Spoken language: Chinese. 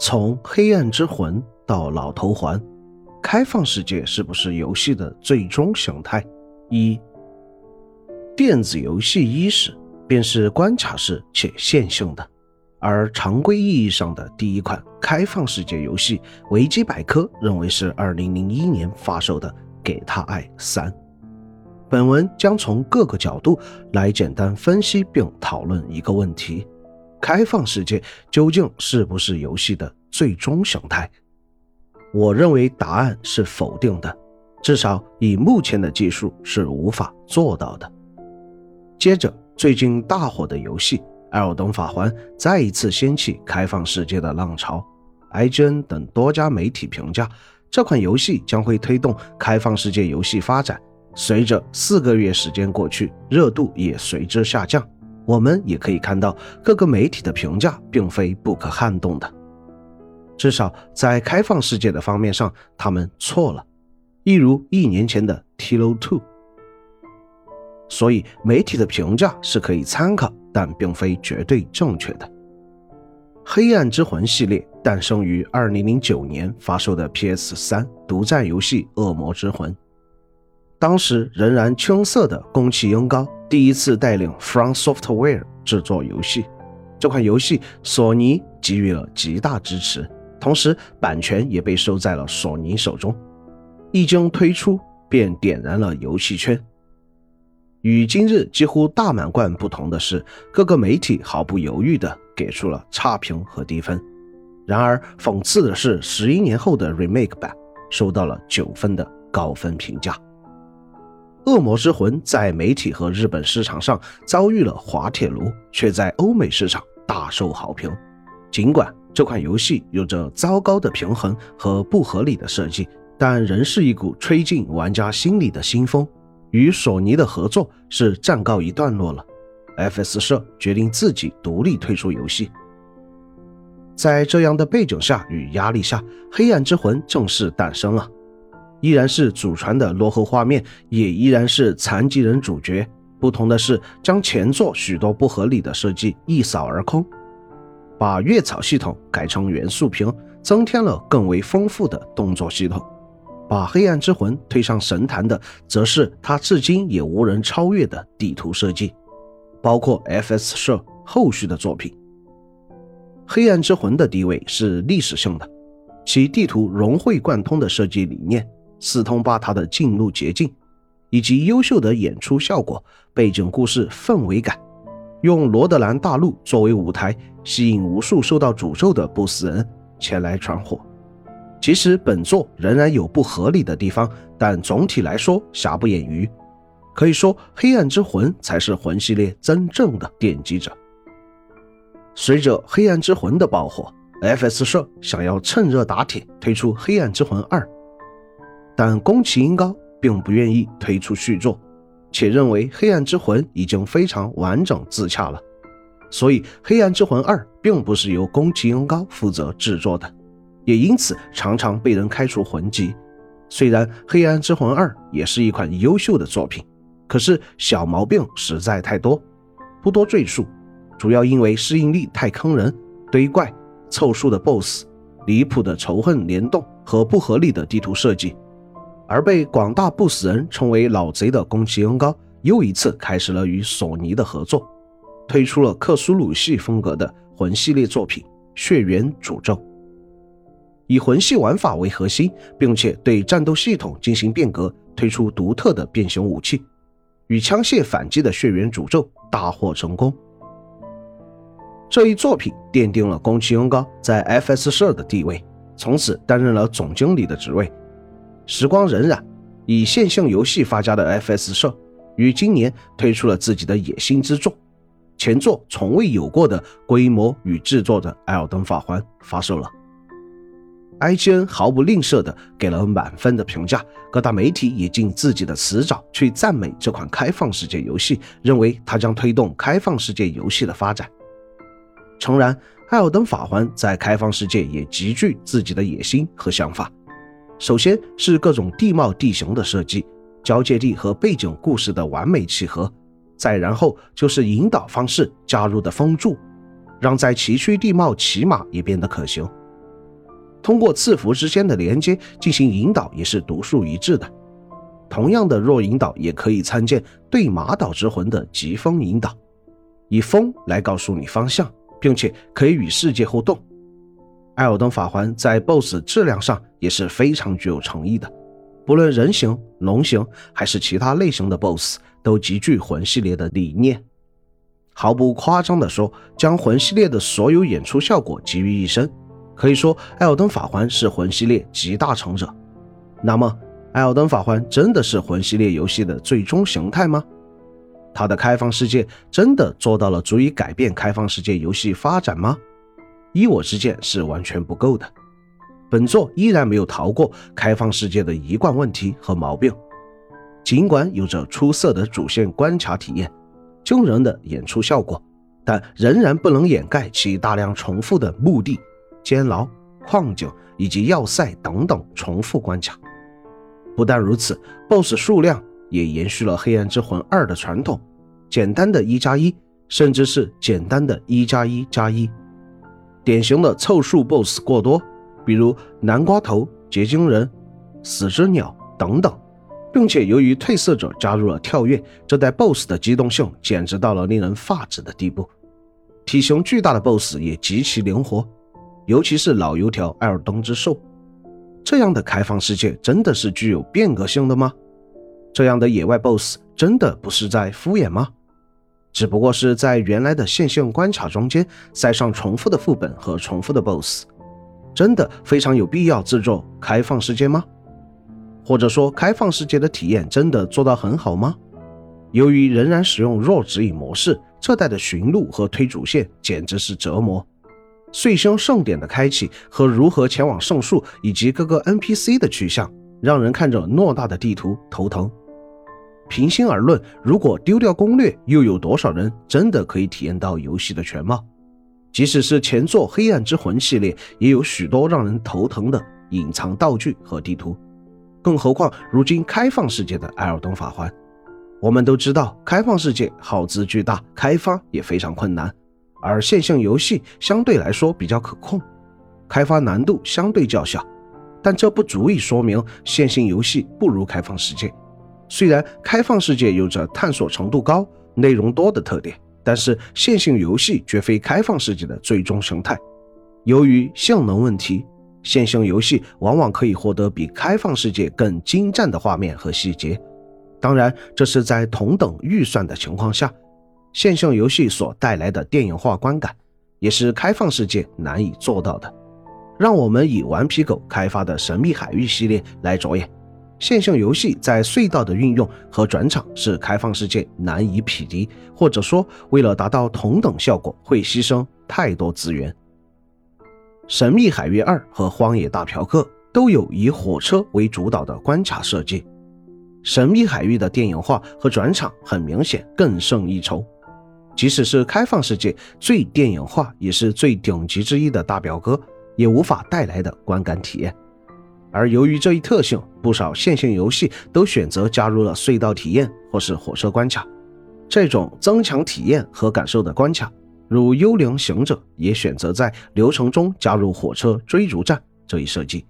从《黑暗之魂》到《老头环》，开放世界是不是游戏的最终形态？一、电子游戏伊始便是关卡式且线性的，而常规意义上的第一款开放世界游戏，维基百科认为是2001年发售的《给他爱三》。本文将从各个角度来简单分析并讨论一个问题。开放世界究竟是不是游戏的最终形态？我认为答案是否定的，至少以目前的技术是无法做到的。接着，最近大火的游戏《艾尔登法环》再一次掀起开放世界的浪潮。IGN 等多家媒体评价，这款游戏将会推动开放世界游戏发展。随着四个月时间过去，热度也随之下降。我们也可以看到，各个媒体的评价并非不可撼动的。至少在开放世界的方面上，他们错了，一如一年前的《t i l o Two》。所以，媒体的评价是可以参考，但并非绝对正确的。《黑暗之魂》系列诞生于2009年发售的 PS3 独占游戏《恶魔之魂》，当时仍然青涩的宫崎英高。第一次带领 From Software 制作游戏，这款游戏索尼给予了极大支持，同时版权也被收在了索尼手中。一经推出，便点燃了游戏圈。与今日几乎大满贯不同的是，各个媒体毫不犹豫地给出了差评和低分。然而，讽刺的是，十一年后的 Remake 版收到了九分的高分评价。《恶魔之魂》在媒体和日本市场上遭遇了滑铁卢，却在欧美市场大受好评。尽管这款游戏有着糟糕的平衡和不合理的设计，但仍是一股吹进玩家心里的新风。与索尼的合作是暂告一段落了，FS 社决定自己独立推出游戏。在这样的背景下与压力下，《黑暗之魂》正式诞生了。依然是祖传的落后画面，也依然是残疾人主角。不同的是，将前作许多不合理的设计一扫而空，把月草系统改成元素屏，增添了更为丰富的动作系统。把黑暗之魂推上神坛的，则是他至今也无人超越的地图设计，包括 FS 社后续的作品。黑暗之魂的地位是历史性的，其地图融会贯通的设计理念。四通八达的进入捷径，以及优秀的演出效果、背景故事氛围感，用罗德兰大陆作为舞台，吸引无数受到诅咒的不死人前来传火。其实本作仍然有不合理的地方，但总体来说瑕不掩瑜。可以说，《黑暗之魂》才是魂系列真正的奠基者。随着《黑暗之魂》的爆火，FS 社想要趁热打铁推出《黑暗之魂二》。但宫崎英高并不愿意推出续作，且认为《黑暗之魂》已经非常完整自洽了，所以《黑暗之魂二》并不是由宫崎英高负责制作的，也因此常常被人开除魂籍。虽然《黑暗之魂二》也是一款优秀的作品，可是小毛病实在太多，不多赘述。主要因为适应力太坑人，堆怪、凑数的 BOSS、离谱的仇恨联动和不合理的地图设计。而被广大不死人称为老贼的宫崎英高，又一次开始了与索尼的合作，推出了克苏鲁系风格的魂系列作品《血缘诅咒》，以魂系玩法为核心，并且对战斗系统进行变革，推出独特的变形武器，与枪械反击的《血缘诅咒》大获成功。这一作品奠定了宫崎英高在 FS 社的地位，从此担任了总经理的职位。时光荏苒，以线性游戏发家的 FS 社，于今年推出了自己的野心之作，前作从未有过的规模与制作的《艾尔登法环》发售了。IGN 毫不吝啬地给了满分的评价，各大媒体也尽自己的词藻去赞美这款开放世界游戏，认为它将推动开放世界游戏的发展。诚然，《艾尔登法环》在开放世界也极具自己的野心和想法。首先是各种地貌地形的设计，交界地和背景故事的完美契合，再然后就是引导方式加入的风柱，让在崎岖地貌骑马也变得可行。通过字符之间的连接进行引导也是独树一帜的。同样的弱引导也可以参见对马岛之魂的疾风引导，以风来告诉你方向，并且可以与世界互动。艾尔登法环在 BOSS 质量上也是非常具有诚意的，不论人形、龙形还是其他类型的 BOSS，都极具魂系列的理念。毫不夸张地说，将魂系列的所有演出效果集于一身，可以说艾尔登法环是魂系列集大成者。那么，艾尔登法环真的是魂系列游戏的最终形态吗？它的开放世界真的做到了足以改变开放世界游戏发展吗？依我之见是完全不够的。本作依然没有逃过开放世界的一贯问题和毛病，尽管有着出色的主线关卡体验。惊人的演出效果，但仍然不能掩盖其大量重复的墓地、监牢、矿井以及要塞等等重复关卡。不但如此，BOSS 数量也延续了《黑暗之魂二》的传统，简单的一加一，甚至是简单的一加一加一。典型的凑数 BOSS 过多，比如南瓜头、结晶人、死之鸟等等。并且由于褪色者加入了跳跃，这代 BOSS 的机动性简直到了令人发指的地步。体型巨大的 BOSS 也极其灵活，尤其是老油条艾尔登之兽。这样的开放世界真的是具有变革性的吗？这样的野外 BOSS 真的不是在敷衍吗？只不过是在原来的线性关卡中间塞上重复的副本和重复的 BOSS，真的非常有必要制作开放世界吗？或者说，开放世界的体验真的做到很好吗？由于仍然使用弱指引模式，这代的寻路和推主线简直是折磨。碎星盛典的开启和如何前往圣树，以及各个 NPC 的去向，让人看着偌大的地图头疼。平心而论，如果丢掉攻略，又有多少人真的可以体验到游戏的全貌？即使是前作《黑暗之魂》系列，也有许多让人头疼的隐藏道具和地图。更何况，如今开放世界的《艾尔登法环》，我们都知道，开放世界耗资巨大，开发也非常困难，而线性游戏相对来说比较可控，开发难度相对较小。但这不足以说明线性游戏不如开放世界。虽然开放世界有着探索程度高、内容多的特点，但是线性游戏绝非开放世界的最终形态。由于性能问题。线性游戏往往可以获得比开放世界更精湛的画面和细节，当然，这是在同等预算的情况下。线性游戏所带来的电影化观感，也是开放世界难以做到的。让我们以顽皮狗开发的《神秘海域》系列来着眼，线性游戏在隧道的运用和转场是开放世界难以匹敌，或者说，为了达到同等效果，会牺牲太多资源。《神秘海域二》和《荒野大嫖客》都有以火车为主导的关卡设计，《神秘海域》的电影化和转场很明显更胜一筹。即使是开放世界最电影化也是最顶级之一的大表哥，也无法带来的观感体验。而由于这一特性，不少线性游戏都选择加入了隧道体验或是火车关卡，这种增强体验和感受的关卡。如《幽灵行者》也选择在流程中加入火车追逐战这一设计。